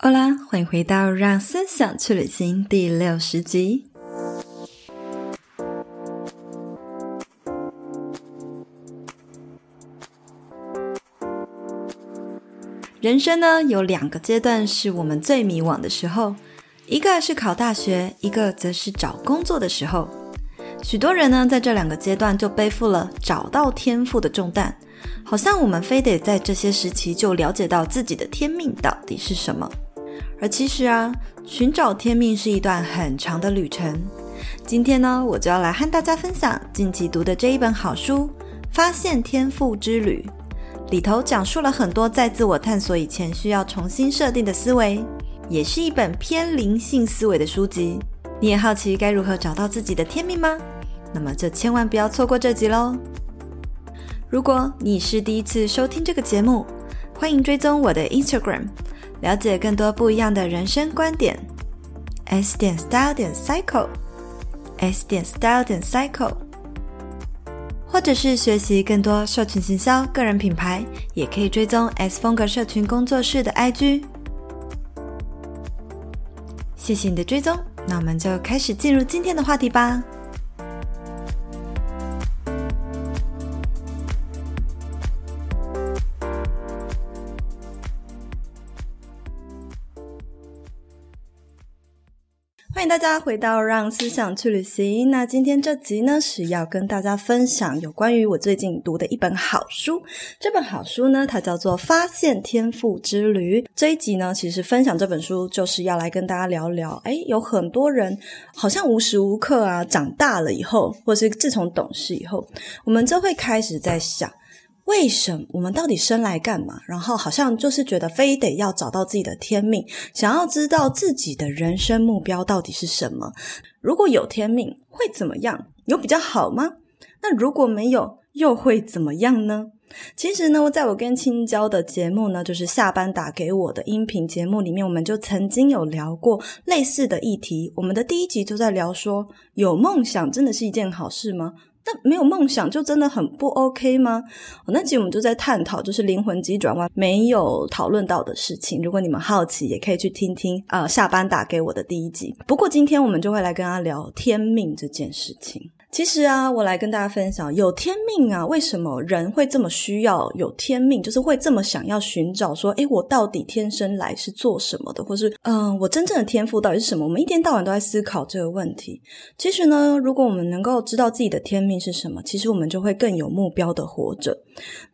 欧啦，欢迎回到《让思想去旅行》第六十集。人生呢，有两个阶段是我们最迷惘的时候，一个是考大学，一个则是找工作的时候。许多人呢，在这两个阶段就背负了找到天赋的重担，好像我们非得在这些时期就了解到自己的天命到底是什么。而其实啊，寻找天命是一段很长的旅程。今天呢，我就要来和大家分享近期读的这一本好书《发现天赋之旅》，里头讲述了很多在自我探索以前需要重新设定的思维，也是一本偏灵性思维的书籍。你也好奇该如何找到自己的天命吗？那么就千万不要错过这集喽！如果你是第一次收听这个节目，欢迎追踪我的 Instagram。了解更多不一样的人生观点，S 点 Style 点 Cycle，S 点 Style 点 Cycle，或者是学习更多社群行销、个人品牌，也可以追踪 S 风格社群工作室的 IG。谢谢你的追踪，那我们就开始进入今天的话题吧。大家回到《让思想去旅行》。那今天这集呢，是要跟大家分享有关于我最近读的一本好书。这本好书呢，它叫做《发现天赋之旅》。这一集呢，其实分享这本书就是要来跟大家聊聊。诶，有很多人好像无时无刻啊，长大了以后，或是自从懂事以后，我们就会开始在想。为什么我们到底生来干嘛？然后好像就是觉得非得要找到自己的天命，想要知道自己的人生目标到底是什么。如果有天命会怎么样？有比较好吗？那如果没有又会怎么样呢？其实呢，在我跟青椒的节目呢，就是下班打给我的音频节目里面，我们就曾经有聊过类似的议题。我们的第一集就在聊说，有梦想真的是一件好事吗？那没有梦想就真的很不 OK 吗？那集我们就在探讨，就是灵魂急转弯没有讨论到的事情。如果你们好奇，也可以去听听啊、下班打给我的第一集。不过今天我们就会来跟他聊天命这件事情。其实啊，我来跟大家分享，有天命啊，为什么人会这么需要有天命？就是会这么想要寻找说，诶，我到底天生来是做什么的？或是，嗯、我真正的天赋到底是什么？我们一天到晚都在思考这个问题。其实呢，如果我们能够知道自己的天命是什么，其实我们就会更有目标的活着。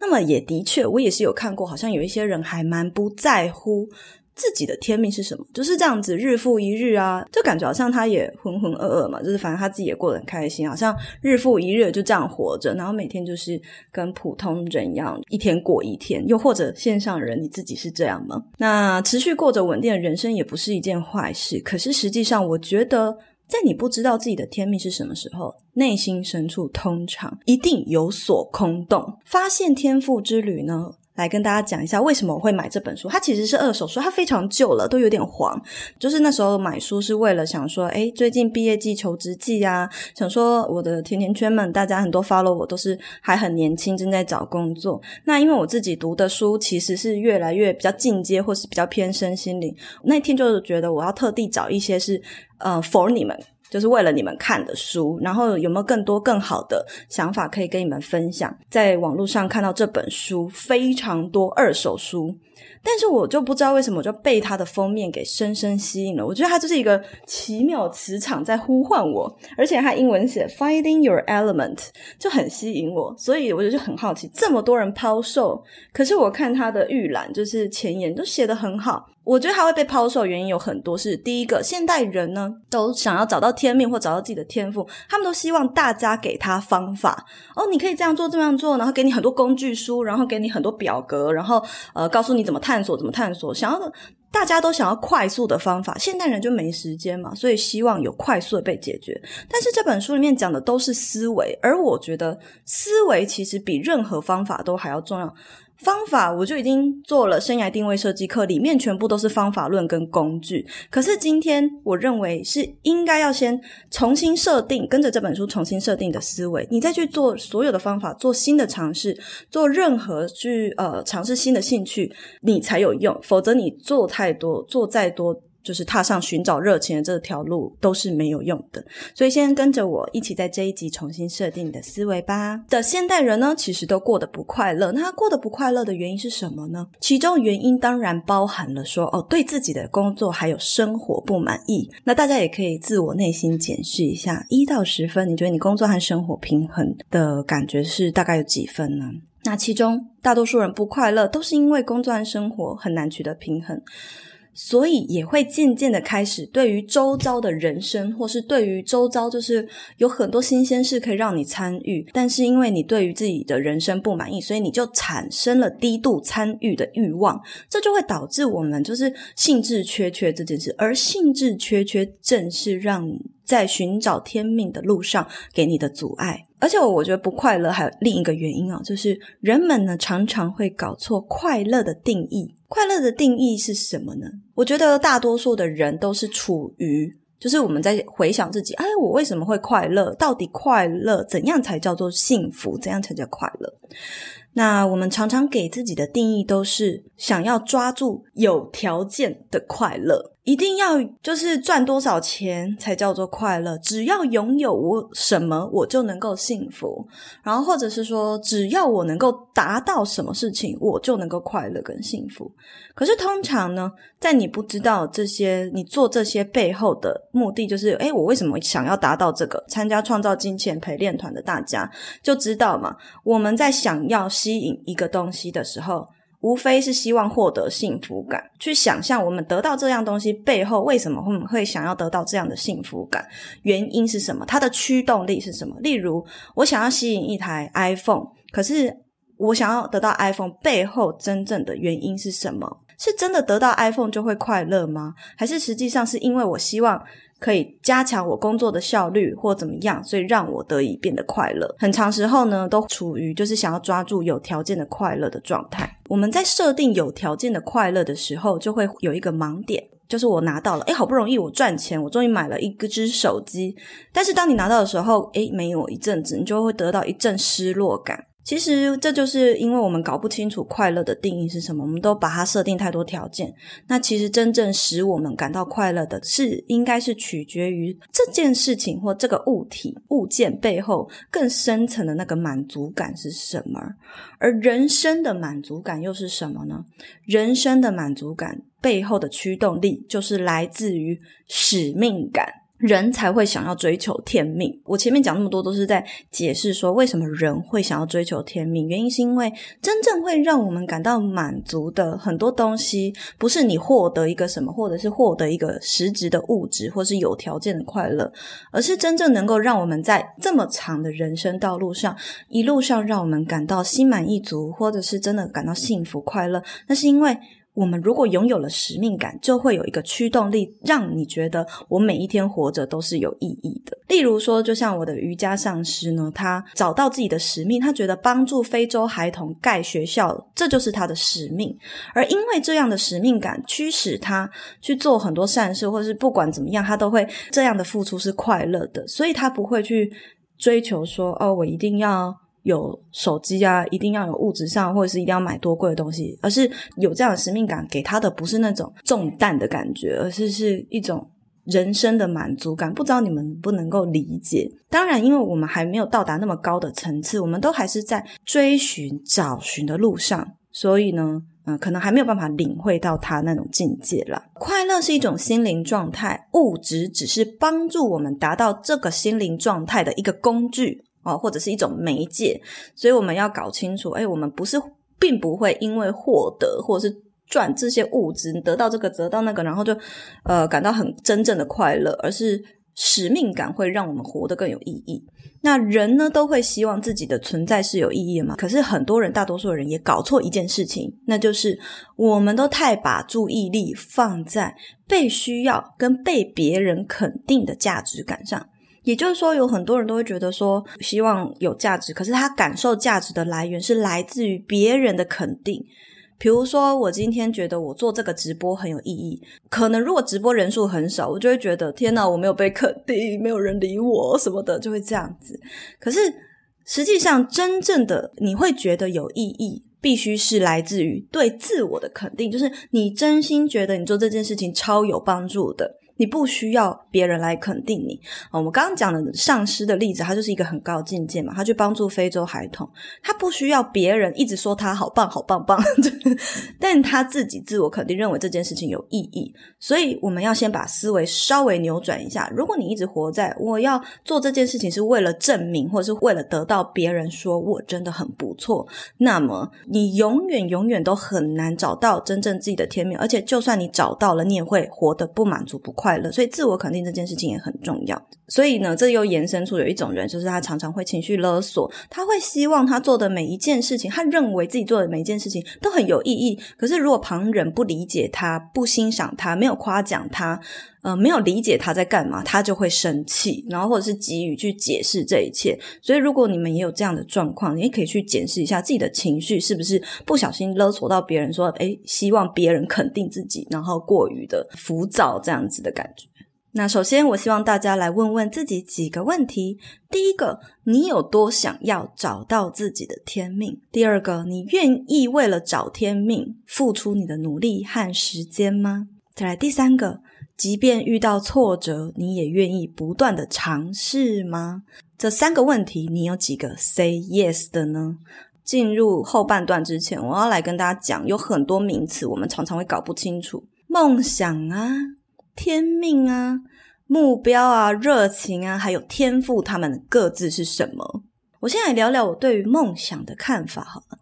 那么也的确，我也是有看过，好像有一些人还蛮不在乎。自己的天命是什么？就是这样子，日复一日啊，就感觉好像他也浑浑噩噩嘛，就是反正他自己也过得很开心，好像日复一日就这样活着，然后每天就是跟普通人一样，一天过一天。又或者线上人，你自己是这样吗？那持续过着稳定的人生也不是一件坏事。可是实际上，我觉得在你不知道自己的天命是什么时候，内心深处通常一定有所空洞。发现天赋之旅呢？来跟大家讲一下为什么我会买这本书。它其实是二手书，它非常旧了，都有点黄。就是那时候买书是为了想说，诶，最近毕业季、求职季啊，想说我的甜甜圈们，大家很多 follow 我都是还很年轻，正在找工作。那因为我自己读的书其实是越来越比较进阶，或是比较偏身心灵。那天就是觉得我要特地找一些是呃 for 你们。就是为了你们看的书，然后有没有更多更好的想法可以跟你们分享？在网络上看到这本书非常多二手书，但是我就不知道为什么我就被它的封面给深深吸引了。我觉得它就是一个奇妙磁场在呼唤我，而且它英文写 “Finding Your Element” 就很吸引我，所以我就很好奇，这么多人抛售，可是我看它的预览就是前言都写得很好。我觉得它会被抛售，原因有很多，是第一个，现代人呢都想要找到天命或找到自己的天赋，他们都希望大家给他方法哦，你可以这样做这样做，然后给你很多工具书，然后给你很多表格，然后呃告诉你怎么探探索怎么探索，想要的大家都想要快速的方法，现代人就没时间嘛，所以希望有快速的被解决。但是这本书里面讲的都是思维，而我觉得思维其实比任何方法都还要重要。方法我就已经做了生涯定位设计课，里面全部都是方法论跟工具。可是今天我认为是应该要先重新设定，跟着这本书重新设定的思维，你再去做所有的方法，做新的尝试，做任何去呃尝试新的兴趣，你才有用。否则你做太多，做再多。就是踏上寻找热情的这条路都是没有用的，所以先跟着我一起在这一集重新设定你的思维吧。的现代人呢，其实都过得不快乐。那他过得不快乐的原因是什么呢？其中原因当然包含了说，哦，对自己的工作还有生活不满意。那大家也可以自我内心检视一下，一到十分，你觉得你工作和生活平衡的感觉是大概有几分呢？那其中大多数人不快乐，都是因为工作和生活很难取得平衡。所以也会渐渐的开始，对于周遭的人生，或是对于周遭，就是有很多新鲜事可以让你参与，但是因为你对于自己的人生不满意，所以你就产生了低度参与的欲望，这就会导致我们就是兴致缺缺这件事，而兴致缺缺正是让你在寻找天命的路上给你的阻碍。而且我觉得不快乐还有另一个原因啊，就是人们呢常常会搞错快乐的定义。快乐的定义是什么呢？我觉得大多数的人都是处于，就是我们在回想自己，哎，我为什么会快乐？到底快乐怎样才叫做幸福？怎样才叫快乐？那我们常常给自己的定义都是想要抓住有条件的快乐。一定要就是赚多少钱才叫做快乐？只要拥有我什么，我就能够幸福。然后或者是说，只要我能够达到什么事情，我就能够快乐跟幸福。可是通常呢，在你不知道这些，你做这些背后的目的，就是诶，我为什么想要达到这个？参加创造金钱陪练团的大家就知道嘛，我们在想要吸引一个东西的时候。无非是希望获得幸福感，去想象我们得到这样东西背后为什么会会想要得到这样的幸福感，原因是什么？它的驱动力是什么？例如，我想要吸引一台 iPhone，可是我想要得到 iPhone 背后真正的原因是什么？是真的得到 iPhone 就会快乐吗？还是实际上是因为我希望可以加强我工作的效率或怎么样，所以让我得以变得快乐。很长时候呢，都处于就是想要抓住有条件的快乐的状态。我们在设定有条件的快乐的时候，就会有一个盲点，就是我拿到了，诶，好不容易我赚钱，我终于买了一只手机，但是当你拿到的时候，诶，没有一阵子，你就会得到一阵失落感。其实这就是因为我们搞不清楚快乐的定义是什么，我们都把它设定太多条件。那其实真正使我们感到快乐的是，应该是取决于这件事情或这个物体物件背后更深层的那个满足感是什么。而人生的满足感又是什么呢？人生的满足感背后的驱动力就是来自于使命感。人才会想要追求天命。我前面讲那么多，都是在解释说为什么人会想要追求天命。原因是因为真正会让我们感到满足的很多东西，不是你获得一个什么，或者是获得一个实质的物质，或是有条件的快乐，而是真正能够让我们在这么长的人生道路上，一路上让我们感到心满意足，或者是真的感到幸福快乐。那是因为。我们如果拥有了使命感，就会有一个驱动力，让你觉得我每一天活着都是有意义的。例如说，就像我的瑜伽上师呢，他找到自己的使命，他觉得帮助非洲孩童盖学校，这就是他的使命。而因为这样的使命感驱使他去做很多善事，或是不管怎么样，他都会这样的付出是快乐的，所以他不会去追求说，哦，我一定要。有手机啊，一定要有物质上，或者是一定要买多贵的东西，而是有这样的使命感，给他的不是那种重担的感觉，而是是一种人生的满足感。不知道你们能不能够理解？当然，因为我们还没有到达那么高的层次，我们都还是在追寻、找寻的路上，所以呢，嗯，可能还没有办法领会到他那种境界啦。快乐是一种心灵状态，物质只是帮助我们达到这个心灵状态的一个工具。哦，或者是一种媒介，所以我们要搞清楚，诶，我们不是，并不会因为获得或者是赚这些物质，得到这个，得到那个，然后就呃感到很真正的快乐，而是使命感会让我们活得更有意义。那人呢，都会希望自己的存在是有意义的嘛？可是很多人，大多数人也搞错一件事情，那就是我们都太把注意力放在被需要跟被别人肯定的价值感上。也就是说，有很多人都会觉得说，希望有价值，可是他感受价值的来源是来自于别人的肯定。比如说，我今天觉得我做这个直播很有意义，可能如果直播人数很少，我就会觉得天哪，我没有被肯定，没有人理我什么的，就会这样子。可是实际上，真正的你会觉得有意义，必须是来自于对自我的肯定，就是你真心觉得你做这件事情超有帮助的。你不需要别人来肯定你。我们刚刚讲的上师的例子，他就是一个很高境界嘛，他去帮助非洲孩童，他不需要别人一直说他好棒、好棒棒，但他自己自我肯定，认为这件事情有意义。所以我们要先把思维稍微扭转一下。如果你一直活在我要做这件事情是为了证明，或者是为了得到别人说我真的很不错，那么你永远永远都很难找到真正自己的天命。而且就算你找到了，你也会活得不满足、不快。快乐，所以自我肯定这件事情也很重要。所以呢，这又延伸出有一种人，就是他常常会情绪勒索，他会希望他做的每一件事情，他认为自己做的每一件事情都很有意义。可是如果旁人不理解他、不欣赏他、没有夸奖他，呃，没有理解他在干嘛，他就会生气，然后或者是急于去解释这一切。所以如果你们也有这样的状况，你也可以去检视一下自己的情绪是不是不小心勒索到别人说，哎，希望别人肯定自己，然后过于的浮躁这样子的感觉。那首先，我希望大家来问问自己几个问题：第一个，你有多想要找到自己的天命？第二个，你愿意为了找天命付出你的努力和时间吗？再来，第三个，即便遇到挫折，你也愿意不断的尝试吗？这三个问题，你有几个 say yes 的呢？进入后半段之前，我要来跟大家讲，有很多名词我们常常会搞不清楚，梦想啊。天命啊，目标啊，热情啊，还有天赋，他们各自是什么？我先来聊聊我对于梦想的看法好了。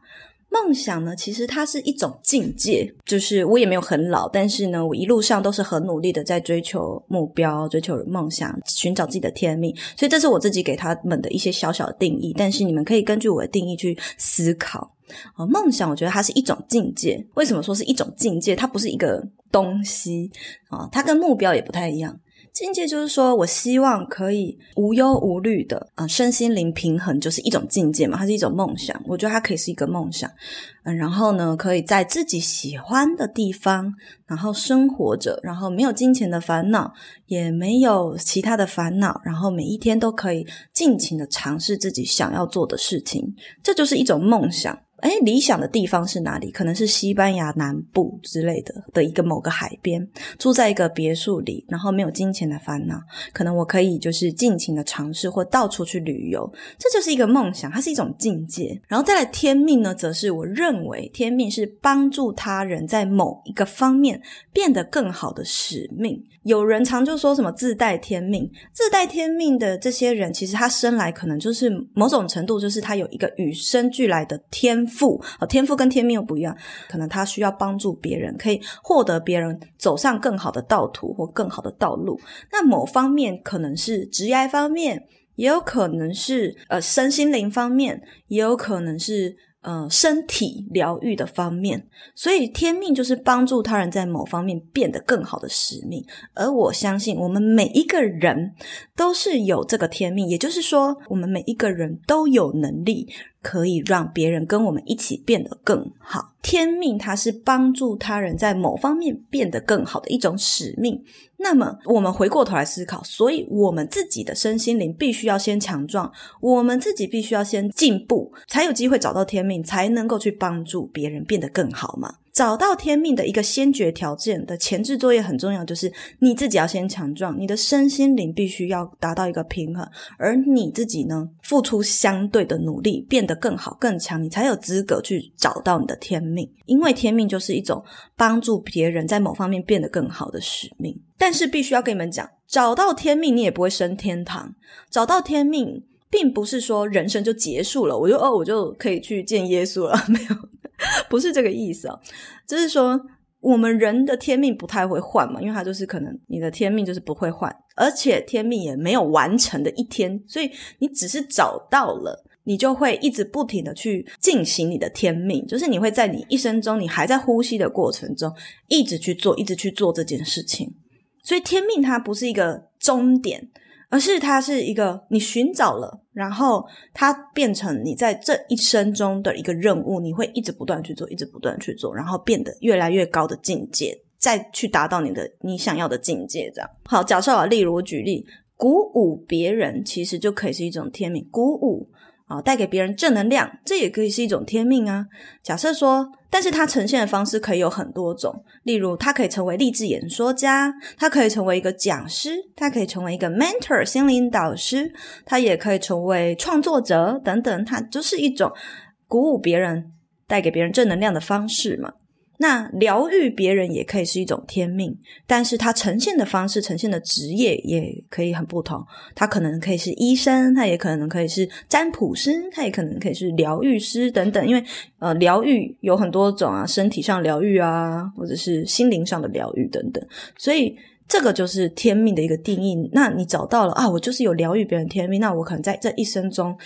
梦想呢，其实它是一种境界，就是我也没有很老，但是呢，我一路上都是很努力的在追求目标、追求梦想、寻找自己的天命。所以这是我自己给他们的一些小小的定义，但是你们可以根据我的定义去思考。哦，梦想，我觉得它是一种境界。为什么说是一种境界？它不是一个东西啊，它跟目标也不太一样。境界就是说我希望可以无忧无虑的，啊，身心灵平衡，就是一种境界嘛，它是一种梦想。我觉得它可以是一个梦想，嗯，然后呢，可以在自己喜欢的地方，然后生活着，然后没有金钱的烦恼，也没有其他的烦恼，然后每一天都可以尽情的尝试自己想要做的事情，这就是一种梦想。诶，理想的地方是哪里？可能是西班牙南部之类的的一个某个海边，住在一个别墅里，然后没有金钱的烦恼。可能我可以就是尽情的尝试或到处去旅游，这就是一个梦想，它是一种境界。然后再来天命呢，则是我认为天命是帮助他人在某一个方面变得更好的使命。有人常就说什么自带天命，自带天命的这些人，其实他生来可能就是某种程度，就是他有一个与生俱来的天赋。天赋跟天命又不一样，可能他需要帮助别人，可以获得别人走上更好的道途或更好的道路。那某方面可能是职业方面，也有可能是呃身心灵方面，也有可能是。呃，身体疗愈的方面，所以天命就是帮助他人在某方面变得更好的使命。而我相信，我们每一个人都是有这个天命，也就是说，我们每一个人都有能力可以让别人跟我们一起变得更好。天命它是帮助他人在某方面变得更好的一种使命。那么，我们回过头来思考，所以我们自己的身心灵必须要先强壮，我们自己必须要先进步，才有机会找到天命，才能够去帮助别人变得更好嘛。找到天命的一个先决条件的前置作业很重要，就是你自己要先强壮，你的身心灵必须要达到一个平衡，而你自己呢，付出相对的努力，变得更好更强，你才有资格去找到你的天命。因为天命就是一种帮助别人在某方面变得更好的使命。但是必须要跟你们讲，找到天命你也不会升天堂，找到天命并不是说人生就结束了，我就哦我就可以去见耶稣了，没有。不是这个意思啊，就是说我们人的天命不太会换嘛，因为它就是可能你的天命就是不会换，而且天命也没有完成的一天，所以你只是找到了，你就会一直不停的去进行你的天命，就是你会在你一生中，你还在呼吸的过程中，一直去做，一直去做这件事情。所以天命它不是一个终点，而是它是一个你寻找了，然后它变成你在这一生中的一个任务，你会一直不断去做，一直不断去做，然后变得越来越高的境界，再去达到你的你想要的境界。这样好，假设啊，例如我举例，鼓舞别人，其实就可以是一种天命，鼓舞。啊，带给别人正能量，这也可以是一种天命啊。假设说，但是它呈现的方式可以有很多种，例如，它可以成为励志演说家，它可以成为一个讲师，它可以成为一个 mentor 心灵导师，它也可以成为创作者等等，它就是一种鼓舞别人、带给别人正能量的方式嘛。那疗愈别人也可以是一种天命，但是它呈现的方式、呈现的职业也可以很不同。它可能可以是医生，它也可能可以是占卜师，它也可能可以是疗愈师等等。因为呃，疗愈有很多种啊，身体上疗愈啊，或者是心灵上的疗愈等等。所以这个就是天命的一个定义。那你找到了啊，我就是有疗愈别人天命，那我可能在这一生中。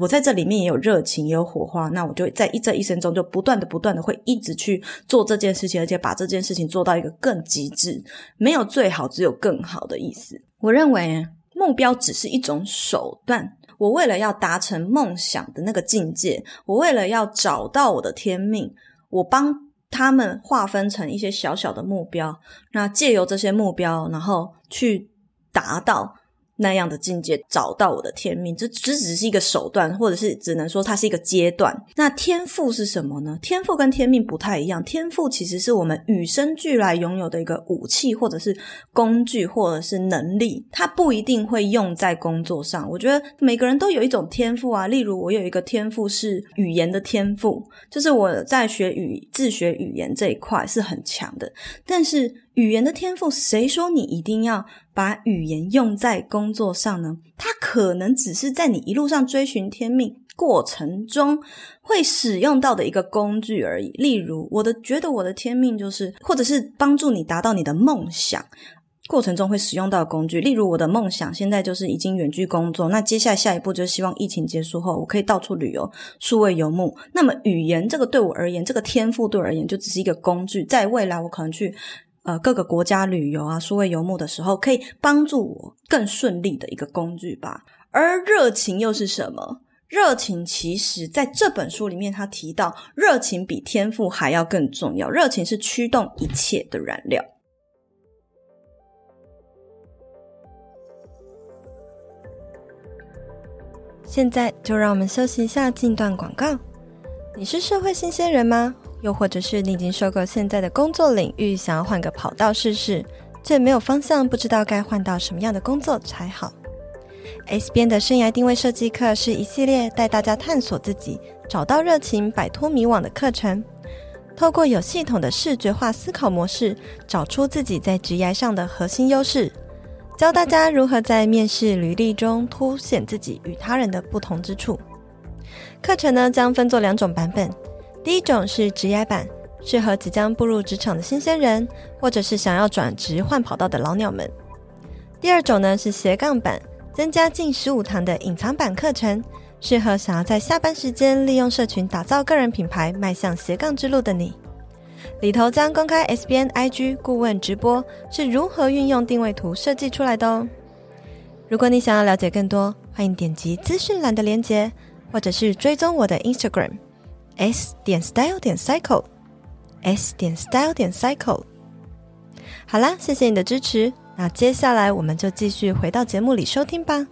我在这里面也有热情，也有火花，那我就在一这一生中就不断的、不断的会一直去做这件事情，而且把这件事情做到一个更极致。没有最好，只有更好的意思。我认为目标只是一种手段。我为了要达成梦想的那个境界，我为了要找到我的天命，我帮他们划分成一些小小的目标，那借由这些目标，然后去达到。那样的境界，找到我的天命，这只只是一个手段，或者是只能说它是一个阶段。那天赋是什么呢？天赋跟天命不太一样。天赋其实是我们与生俱来拥有的一个武器，或者是工具，或者是能力。它不一定会用在工作上。我觉得每个人都有一种天赋啊。例如，我有一个天赋是语言的天赋，就是我在学语自学语言这一块是很强的。但是语言的天赋，谁说你一定要把语言用在工作上呢？它可能只是在你一路上追寻天命过程中会使用到的一个工具而已。例如，我的觉得我的天命就是，或者是帮助你达到你的梦想过程中会使用到的工具。例如，我的梦想现在就是已经远距工作，那接下来下一步就是希望疫情结束后，我可以到处旅游，数位游牧。那么，语言这个对我而言，这个天赋对我而言就只是一个工具，在未来我可能去。呃，各个国家旅游啊，数位游牧的时候，可以帮助我更顺利的一个工具吧。而热情又是什么？热情其实在这本书里面，他提到，热情比天赋还要更重要。热情是驱动一切的燃料。现在就让我们休息一下，进段广告。你是社会新鲜人吗？又或者是你已经受够现在的工作领域，想要换个跑道试试，却没有方向，不知道该换到什么样的工作才好。S 编的生涯定位设计课是一系列带大家探索自己、找到热情、摆脱迷惘的课程。透过有系统的视觉化思考模式，找出自己在职业上的核心优势，教大家如何在面试履历中凸显自己与他人的不同之处。课程呢，将分作两种版本。第一种是职涯版，适合即将步入职场的新鲜人，或者是想要转职换跑道的老鸟们。第二种呢是斜杠版，增加近十五堂的隐藏版课程，适合想要在下班时间利用社群打造个人品牌，迈向斜杠之路的你。里头将公开 SBN IG 顾问直播是如何运用定位图设计出来的哦。如果你想要了解更多，欢迎点击资讯栏的链接，或者是追踪我的 Instagram。S 点 style 点 cycle，S 点 style 点 cycle。好啦，谢谢你的支持。那接下来我们就继续回到节目里收听吧。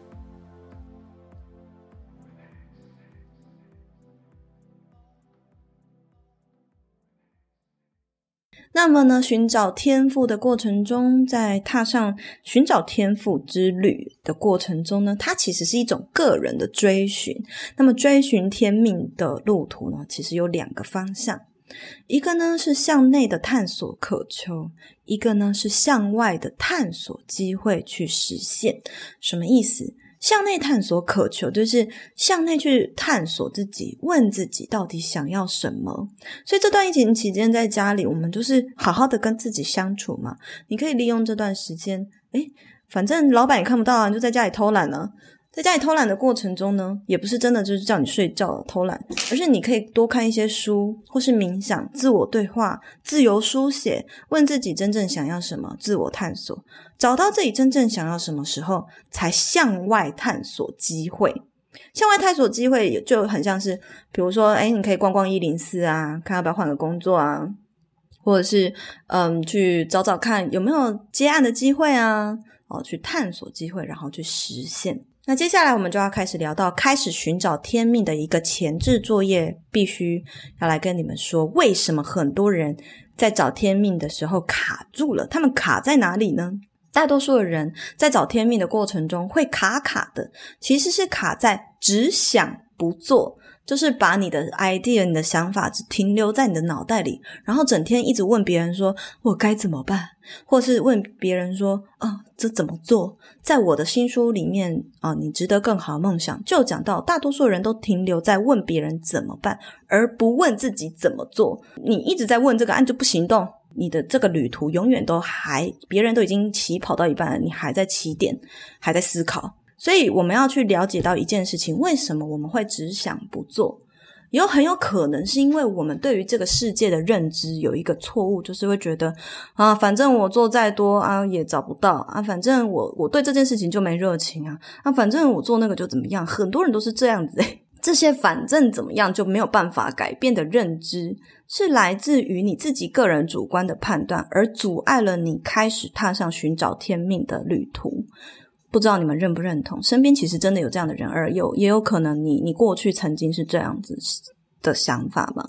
那么呢，寻找天赋的过程中，在踏上寻找天赋之旅的过程中呢，它其实是一种个人的追寻。那么，追寻天命的路途呢，其实有两个方向，一个呢是向内的探索渴求，一个呢是向外的探索机会去实现。什么意思？向内探索渴求，就是向内去探索自己，问自己到底想要什么。所以这段疫情期间在家里，我们就是好好的跟自己相处嘛。你可以利用这段时间，诶，反正老板也看不到啊，就在家里偷懒呢。在家里偷懒的过程中呢，也不是真的就是叫你睡觉偷懒，而是你可以多看一些书，或是冥想、自我对话、自由书写，问自己真正想要什么，自我探索，找到自己真正想要什么时候，才向外探索机会。向外探索机会就很像是，比如说，诶，你可以逛逛一零四啊，看要不要换个工作啊，或者是嗯，去找找看有没有接案的机会啊，哦，去探索机会，然后去实现。那接下来我们就要开始聊到开始寻找天命的一个前置作业，必须要来跟你们说，为什么很多人在找天命的时候卡住了？他们卡在哪里呢？大多数的人在找天命的过程中会卡卡的，其实是卡在只想不做。就是把你的 idea、你的想法只停留在你的脑袋里，然后整天一直问别人说：“我该怎么办？”或是问别人说：“啊，这怎么做？”在我的新书里面啊，你值得更好的梦想，就讲到大多数人都停留在问别人怎么办，而不问自己怎么做。你一直在问这个，按就不行动，你的这个旅途永远都还，别人都已经起跑到一半了，你还在起点，还在思考。所以我们要去了解到一件事情，为什么我们会只想不做？有很有可能是因为我们对于这个世界的认知有一个错误，就是会觉得啊，反正我做再多啊也找不到啊，反正我我对这件事情就没热情啊啊，反正我做那个就怎么样，很多人都是这样子诶。这些反正怎么样就没有办法改变的认知，是来自于你自己个人主观的判断，而阻碍了你开始踏上寻找天命的旅途。不知道你们认不认同？身边其实真的有这样的人，而有也有可能你你过去曾经是这样子的想法嘛？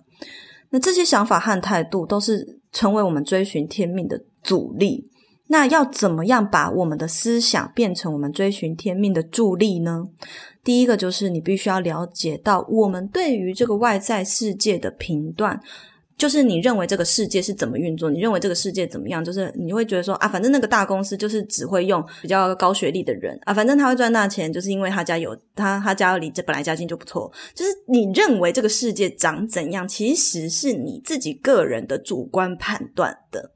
那这些想法和态度都是成为我们追寻天命的阻力。那要怎么样把我们的思想变成我们追寻天命的助力呢？第一个就是你必须要了解到我们对于这个外在世界的评断。就是你认为这个世界是怎么运作？你认为这个世界怎么样？就是你会觉得说啊，反正那个大公司就是只会用比较高学历的人啊，反正他会赚大钱，就是因为他家有他他家里这本来家境就不错。就是你认为这个世界长怎样，其实是你自己个人的主观判断的。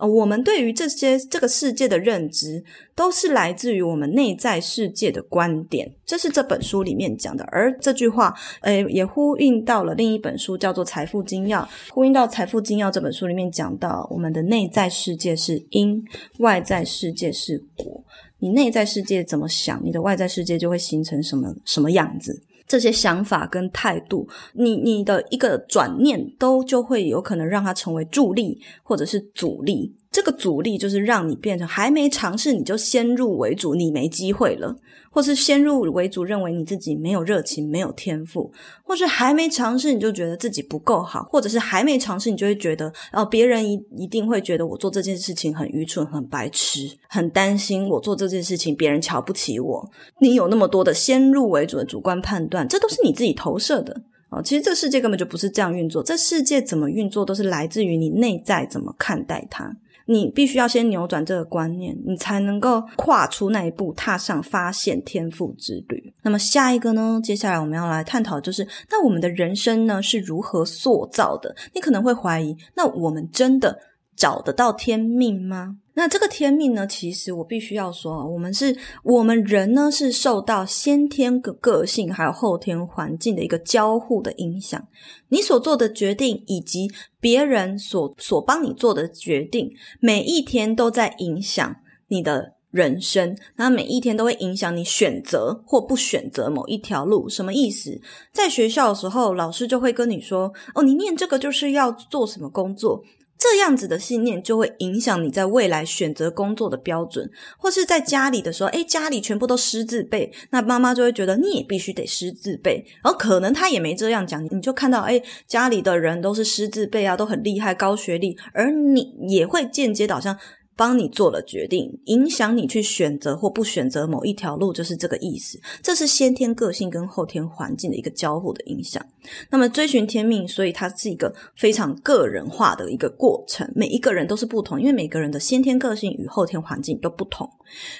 呃，我们对于这些这个世界的认知，都是来自于我们内在世界的观点。这是这本书里面讲的，而这句话，诶，也呼应到了另一本书，叫做《财富精要》。呼应到《财富精要》这本书里面讲到，我们的内在世界是因，外在世界是果。你内在世界怎么想，你的外在世界就会形成什么什么样子。这些想法跟态度，你你的一个转念，都就会有可能让它成为助力，或者是阻力。这个阻力就是让你变成还没尝试你就先入为主，你没机会了，或是先入为主认为你自己没有热情、没有天赋，或是还没尝试你就觉得自己不够好，或者是还没尝试你就会觉得哦，别人一一定会觉得我做这件事情很愚蠢、很白痴，很担心我做这件事情别人瞧不起我。你有那么多的先入为主的主观判断，这都是你自己投射的哦。其实这世界根本就不是这样运作，这世界怎么运作都是来自于你内在怎么看待它。你必须要先扭转这个观念，你才能够跨出那一步，踏上发现天赋之旅。那么下一个呢？接下来我们要来探讨，就是那我们的人生呢是如何塑造的？你可能会怀疑，那我们真的找得到天命吗？那这个天命呢，其实我必须要说，我们是我们人呢，是受到先天的个性还有后天环境的一个交互的影响。你所做的决定，以及别人所所帮你做的决定，每一天都在影响你的人生。那每一天都会影响你选择或不选择某一条路。什么意思？在学校的时候，老师就会跟你说：“哦，你念这个就是要做什么工作。”这样子的信念就会影响你在未来选择工作的标准，或是在家里的时候，诶，家里全部都师字辈，那妈妈就会觉得你也必须得师字辈，而可能他也没这样讲，你就看到，诶，家里的人都是师字辈啊，都很厉害，高学历，而你也会间接导向。帮你做了决定，影响你去选择或不选择某一条路，就是这个意思。这是先天个性跟后天环境的一个交互的影响。那么追寻天命，所以它是一个非常个人化的一个过程，每一个人都是不同，因为每个人的先天个性与后天环境都不同。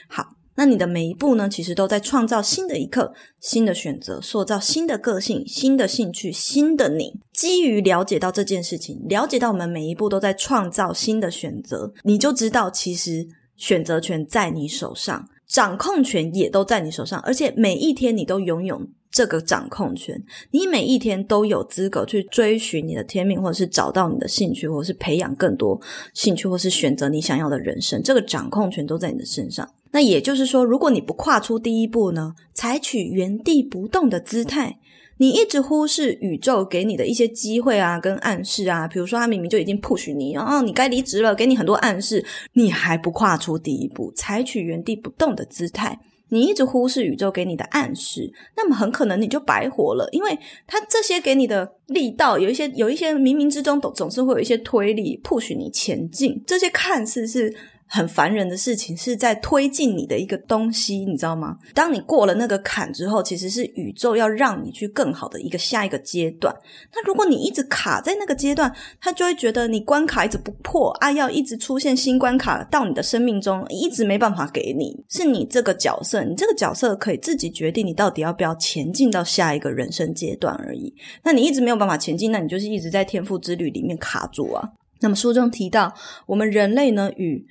好。那你的每一步呢，其实都在创造新的一刻、新的选择，塑造新的个性、新的兴趣、新的你。基于了解到这件事情，了解到我们每一步都在创造新的选择，你就知道其实选择权在你手上。掌控权也都在你手上，而且每一天你都拥有这个掌控权，你每一天都有资格去追寻你的天命，或者是找到你的兴趣，或者是培养更多兴趣，或是选择你想要的人生。这个掌控权都在你的身上。那也就是说，如果你不跨出第一步呢，采取原地不动的姿态，你一直忽视宇宙给你的一些机会啊，跟暗示啊，比如说他明明就已经 push 你，哦，你该离职了，给你很多暗示，你还不跨出第一步，采取原地不动的姿态。你一直忽视宇宙给你的暗示，那么很可能你就白活了，因为他这些给你的力道，有一些有一些冥冥之中总总是会有一些推力 push 你前进，这些看似是。很烦人的事情是在推进你的一个东西，你知道吗？当你过了那个坎之后，其实是宇宙要让你去更好的一个下一个阶段。那如果你一直卡在那个阶段，他就会觉得你关卡一直不破啊，要一直出现新关卡到你的生命中，一直没办法给你。是你这个角色，你这个角色可以自己决定你到底要不要前进到下一个人生阶段而已。那你一直没有办法前进，那你就是一直在天赋之旅里面卡住啊。那么书中提到，我们人类呢与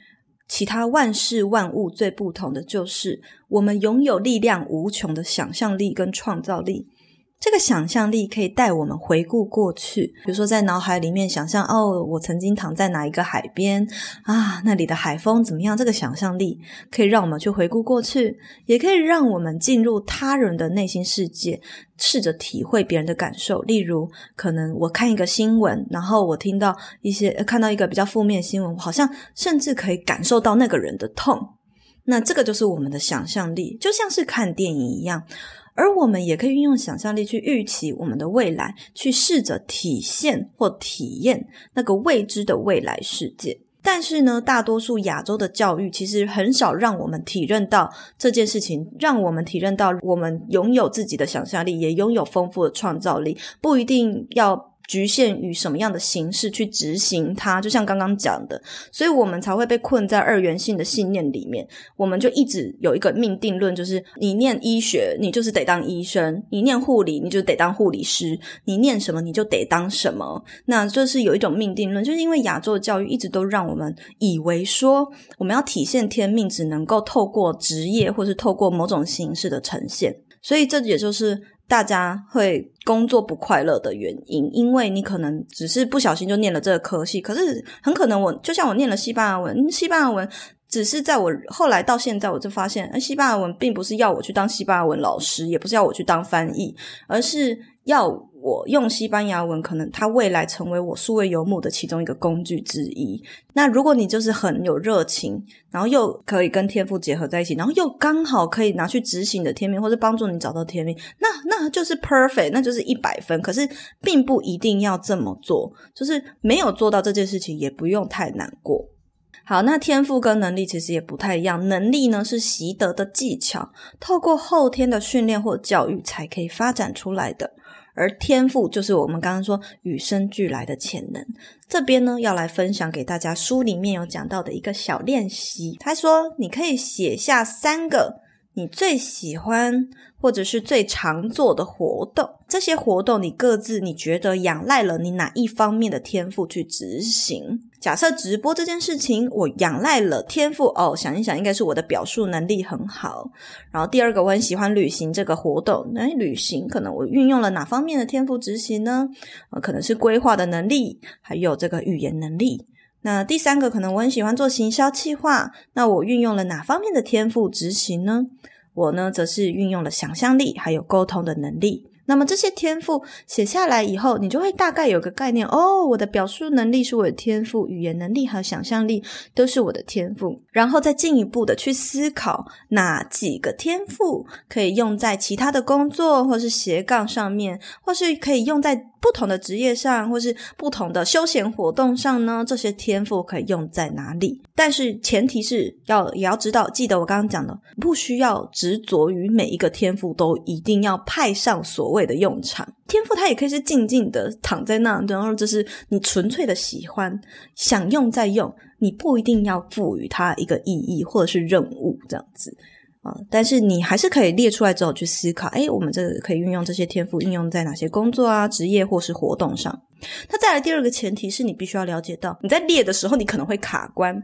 其他万事万物最不同的就是，我们拥有力量无穷的想象力跟创造力。这个想象力可以带我们回顾过去，比如说在脑海里面想象，哦，我曾经躺在哪一个海边啊，那里的海风怎么样？这个想象力可以让我们去回顾过去，也可以让我们进入他人的内心世界，试着体会别人的感受。例如，可能我看一个新闻，然后我听到一些，看到一个比较负面新闻，我好像甚至可以感受到那个人的痛。那这个就是我们的想象力，就像是看电影一样。而我们也可以运用想象力去预期我们的未来，去试着体现或体验那个未知的未来世界。但是呢，大多数亚洲的教育其实很少让我们体认到这件事情，让我们体认到我们拥有自己的想象力，也拥有丰富的创造力，不一定要。局限于什么样的形式去执行它，就像刚刚讲的，所以我们才会被困在二元性的信念里面。我们就一直有一个命定论，就是你念医学，你就是得当医生；你念护理，你就得当护理师；你念什么，你就得当什么。那就是有一种命定论，就是因为亚洲的教育一直都让我们以为说，我们要体现天命，只能够透过职业，或是透过某种形式的呈现。所以这也就是。大家会工作不快乐的原因，因为你可能只是不小心就念了这个科系，可是很可能我就像我念了西班牙文，西班牙文只是在我后来到现在，我就发现，诶，西班牙文并不是要我去当西班牙文老师，也不是要我去当翻译，而是要。我用西班牙文，可能它未来成为我数位游牧的其中一个工具之一。那如果你就是很有热情，然后又可以跟天赋结合在一起，然后又刚好可以拿去执行的天命，或者帮助你找到天命，那那就是 perfect，那就是一百分。可是并不一定要这么做，就是没有做到这件事情，也不用太难过。好，那天赋跟能力其实也不太一样。能力呢是习得的技巧，透过后天的训练或教育才可以发展出来的。而天赋就是我们刚刚说与生俱来的潜能。这边呢，要来分享给大家书里面有讲到的一个小练习。他说，你可以写下三个你最喜欢或者是最常做的活动。这些活动你各自你觉得仰赖了你哪一方面的天赋去执行？假设直播这件事情，我仰赖了天赋哦。想一想，应该是我的表述能力很好。然后第二个，我很喜欢旅行这个活动。那旅行可能我运用了哪方面的天赋执行呢？可能是规划的能力，还有这个语言能力。那第三个，可能我很喜欢做行销企划。那我运用了哪方面的天赋执行呢？我呢，则是运用了想象力，还有沟通的能力。那么这些天赋写下来以后，你就会大概有个概念哦。我的表述能力是我的天赋，语言能力和想象力都是我的天赋。然后再进一步的去思考哪几个天赋可以用在其他的工作，或是斜杠上面，或是可以用在。不同的职业上，或是不同的休闲活动上呢，这些天赋可以用在哪里？但是前提是要也要知道，记得我刚刚讲的，不需要执着于每一个天赋都一定要派上所谓的用场。天赋它也可以是静静的躺在那，然后就是你纯粹的喜欢，想用再用，你不一定要赋予它一个意义或者是任务这样子。但是你还是可以列出来之后去思考，诶，我们这个可以运用这些天赋应用在哪些工作啊、职业或是活动上？那再来第二个前提是你必须要了解到，你在列的时候你可能会卡关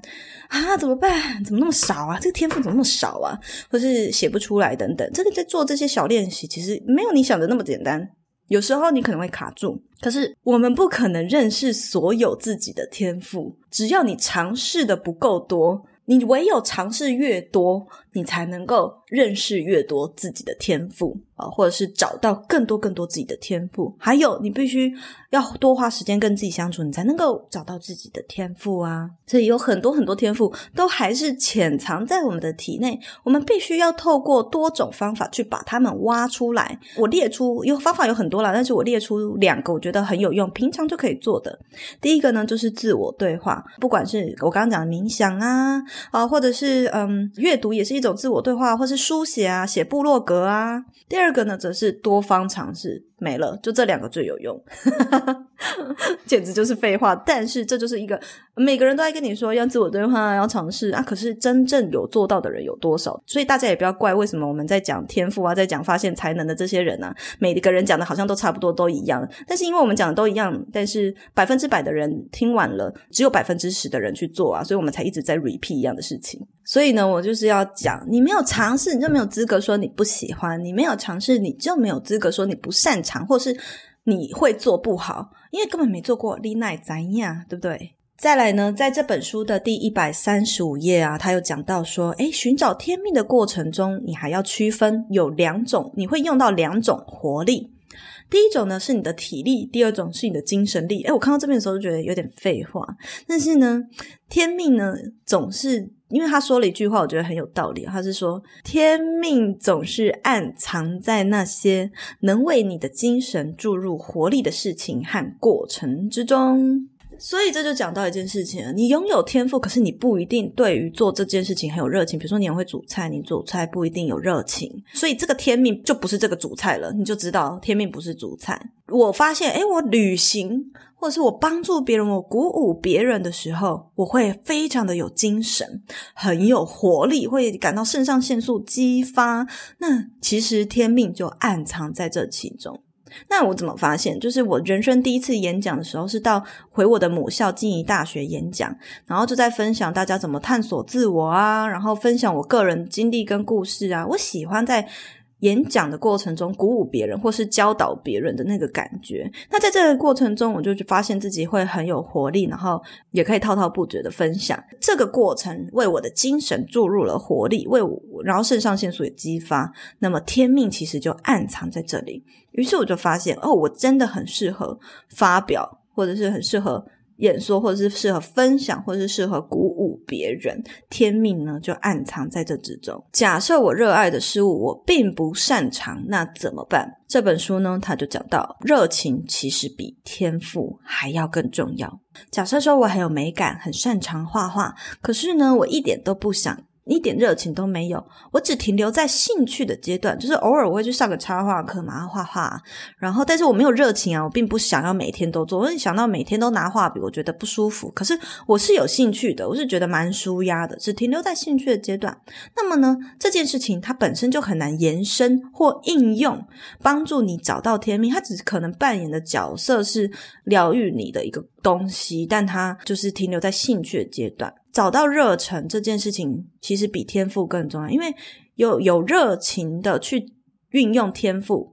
啊，怎么办？怎么那么少啊？这个天赋怎么那么少啊？或是写不出来等等。这个在做这些小练习，其实没有你想的那么简单。有时候你可能会卡住，可是我们不可能认识所有自己的天赋，只要你尝试的不够多。你唯有尝试越多，你才能够认识越多自己的天赋。啊，或者是找到更多更多自己的天赋。还有，你必须要多花时间跟自己相处，你才能够找到自己的天赋啊。所以有很多很多天赋都还是潜藏在我们的体内，我们必须要透过多种方法去把它们挖出来。我列出有方法有很多啦，但是我列出两个我觉得很有用，平常就可以做的。第一个呢，就是自我对话，不管是我刚刚讲的冥想啊。啊，或者是嗯，阅读也是一种自我对话，或是书写啊，写部落格啊。第二二个呢，则是多方尝试。没了，就这两个最有用，简直就是废话。但是这就是一个每个人都在跟你说要自我对话，要尝试啊。可是真正有做到的人有多少？所以大家也不要怪为什么我们在讲天赋啊，在讲发现才能的这些人啊，每个人讲的好像都差不多都一样。但是因为我们讲的都一样，但是百分之百的人听完了，只有百分之十的人去做啊，所以我们才一直在 repeat 一样的事情。所以呢，我就是要讲，你没有尝试，你就没有资格说你不喜欢；你没有尝试，你就没有资格说你不擅常，或是你会做不好，因为根本没做过。你哪会知道，对不对？再来呢，在这本书的第一百三十五页啊，他有讲到说，诶，寻找天命的过程中，你还要区分有两种，你会用到两种活力。第一种呢是你的体力，第二种是你的精神力。哎，我看到这边的时候就觉得有点废话，但是呢，天命呢总是。因为他说了一句话，我觉得很有道理。他是说，天命总是暗藏在那些能为你的精神注入活力的事情和过程之中。所以这就讲到一件事情了，你拥有天赋，可是你不一定对于做这件事情很有热情。比如说你很会煮菜，你煮菜不一定有热情，所以这个天命就不是这个煮菜了。你就知道天命不是煮菜。我发现，诶，我旅行或者是我帮助别人，我鼓舞别人的时候，我会非常的有精神，很有活力，会感到肾上腺素激发。那其实天命就暗藏在这其中。那我怎么发现？就是我人生第一次演讲的时候，是到回我的母校静宜大学演讲，然后就在分享大家怎么探索自我啊，然后分享我个人经历跟故事啊。我喜欢在演讲的过程中鼓舞别人，或是教导别人的那个感觉。那在这个过程中，我就发现自己会很有活力，然后也可以滔滔不绝的分享。这个过程为我的精神注入了活力，为我，然后肾上腺素也激发。那么天命其实就暗藏在这里。于是我就发现，哦，我真的很适合发表，或者是很适合。演说，或者是适合分享，或者是适合鼓舞别人，天命呢就暗藏在这之中。假设我热爱的事物我并不擅长，那怎么办？这本书呢，他就讲到，热情其实比天赋还要更重要。假设说我很有美感，很擅长画画，可是呢，我一点都不想。一点热情都没有，我只停留在兴趣的阶段，就是偶尔我会去上个插画课嘛，画画。然后，但是我没有热情啊，我并不想要每天都做。我一想到每天都拿画笔，我觉得不舒服。可是我是有兴趣的，我是觉得蛮舒压的，只停留在兴趣的阶段。那么呢，这件事情它本身就很难延伸或应用，帮助你找到天命。它只可能扮演的角色是疗愈你的一个东西，但它就是停留在兴趣的阶段。找到热忱这件事情，其实比天赋更重要，因为有有热情的去运用天赋，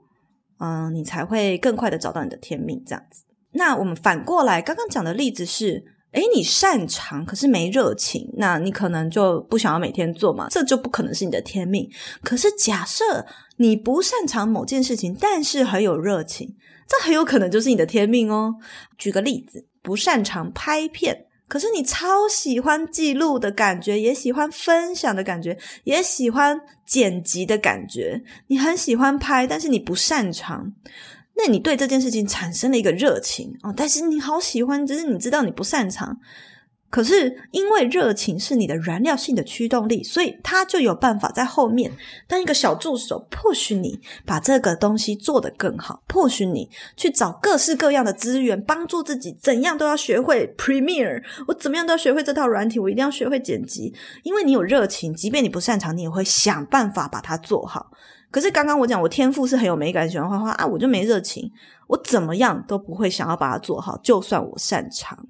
嗯、你才会更快的找到你的天命。这样子，那我们反过来，刚刚讲的例子是，诶，你擅长可是没热情，那你可能就不想要每天做嘛，这就不可能是你的天命。可是假设你不擅长某件事情，但是很有热情，这很有可能就是你的天命哦。举个例子，不擅长拍片。可是你超喜欢记录的感觉，也喜欢分享的感觉，也喜欢剪辑的感觉。你很喜欢拍，但是你不擅长。那你对这件事情产生了一个热情哦，但是你好喜欢，只是你知道你不擅长。可是因为热情是你的燃料性的驱动力，所以他就有办法在后面当一个小助手，push 你把这个东西做得更好，push 你去找各式各样的资源，帮助自己怎样都要学会 Premiere，我怎么样都要学会这套软体，我一定要学会剪辑，因为你有热情，即便你不擅长，你也会想办法把它做好。可是刚刚我讲我天赋是很有美感，喜欢画画啊，我就没热情，我怎么样都不会想要把它做好，就算我擅长。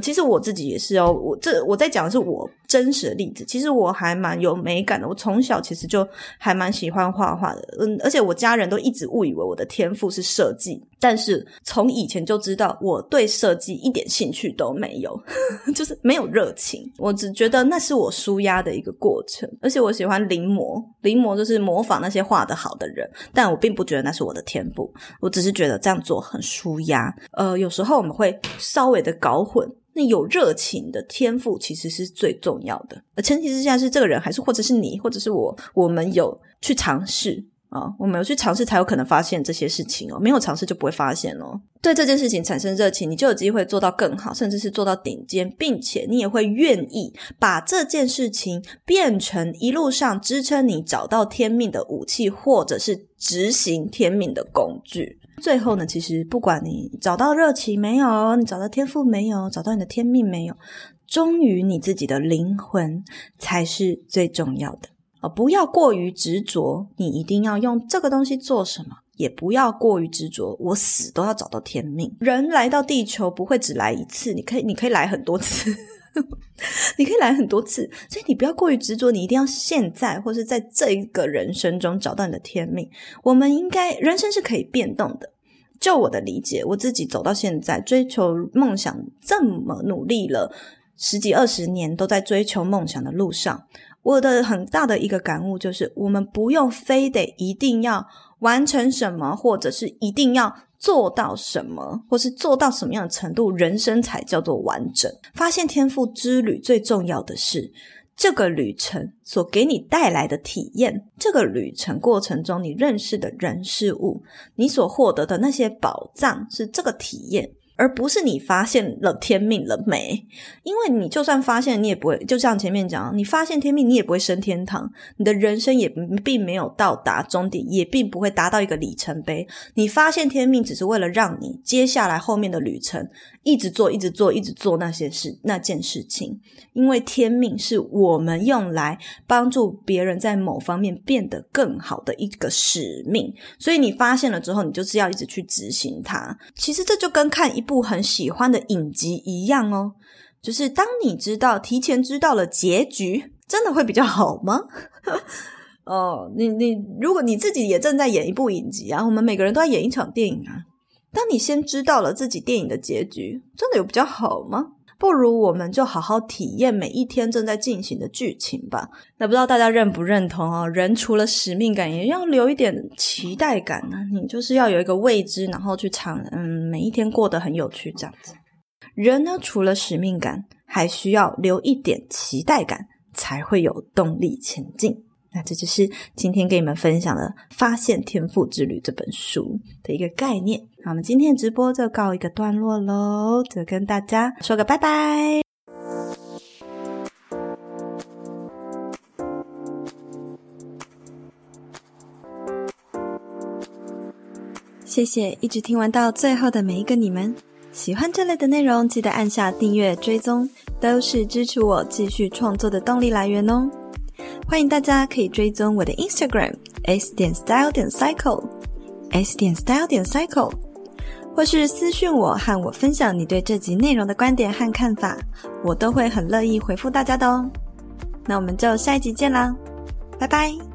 其实我自己也是哦，我这我在讲的是我真实的例子。其实我还蛮有美感的，我从小其实就还蛮喜欢画画的，嗯，而且我家人都一直误以为我的天赋是设计，但是从以前就知道我对设计一点兴趣都没有，就是没有热情。我只觉得那是我舒压的一个过程，而且我喜欢临摹，临摹就是模仿那些画得好的人，但我并不觉得那是我的天赋，我只是觉得这样做很舒压。呃，有时候我们会稍微的搞混。那有热情的天赋其实是最重要的，而前提之下是这个人还是或者是你或者是我，我们有去尝试啊，我们有去尝试才有可能发现这些事情哦，没有尝试就不会发现哦。对这件事情产生热情，你就有机会做到更好，甚至是做到顶尖，并且你也会愿意把这件事情变成一路上支撑你找到天命的武器，或者是执行天命的工具。最后呢，其实不管你找到热情没有，你找到天赋没有，找到你的天命没有，忠于你自己的灵魂才是最重要的啊！不要过于执着，你一定要用这个东西做什么，也不要过于执着，我死都要找到天命。人来到地球不会只来一次，你可以，你可以来很多次，你可以来很多次，所以你不要过于执着，你一定要现在或是在这一个人生中找到你的天命。我们应该，人生是可以变动的。就我的理解，我自己走到现在，追求梦想这么努力了十几二十年，都在追求梦想的路上。我的很大的一个感悟就是，我们不用非得一定要完成什么，或者是一定要做到什么，或是做到什么样的程度，人生才叫做完整。发现天赋之旅最重要的是，这个旅程所给你带来的体验，这个旅程过程中你认识的人事物，你所获得的那些宝藏，是这个体验。而不是你发现了天命了没？因为你就算发现，你也不会，就像前面讲，你发现天命，你也不会升天堂，你的人生也并没有到达终点，也并不会达到一个里程碑。你发现天命，只是为了让你接下来后面的旅程一直做，一直做，一直做那些事，那件事情。因为天命是我们用来帮助别人在某方面变得更好的一个使命，所以你发现了之后，你就是要一直去执行它。其实这就跟看一部。很喜欢的影集一样哦，就是当你知道提前知道了结局，真的会比较好吗？哦，你你如果你自己也正在演一部影集啊，我们每个人都在演一场电影啊。当你先知道了自己电影的结局，真的有比较好吗？不如我们就好好体验每一天正在进行的剧情吧。那不知道大家认不认同哦？人除了使命感，也要留一点期待感呢。你就是要有一个未知，然后去尝，嗯，每一天过得很有趣这样子。人呢，除了使命感，还需要留一点期待感，才会有动力前进。那这就是今天跟你们分享的《发现天赋之旅》这本书的一个概念。那我们今天的直播就告一个段落喽，就跟大家说个拜拜。谢谢一直听完到最后的每一个你们。喜欢这类的内容，记得按下订阅追踪，都是支持我继续创作的动力来源哦。欢迎大家可以追踪我的 Instagram s 点 style 点 cycle s 点 style 点 cycle，或是私讯我和我分享你对这集内容的观点和看法，我都会很乐意回复大家的哦。那我们就下一集见啦，拜拜。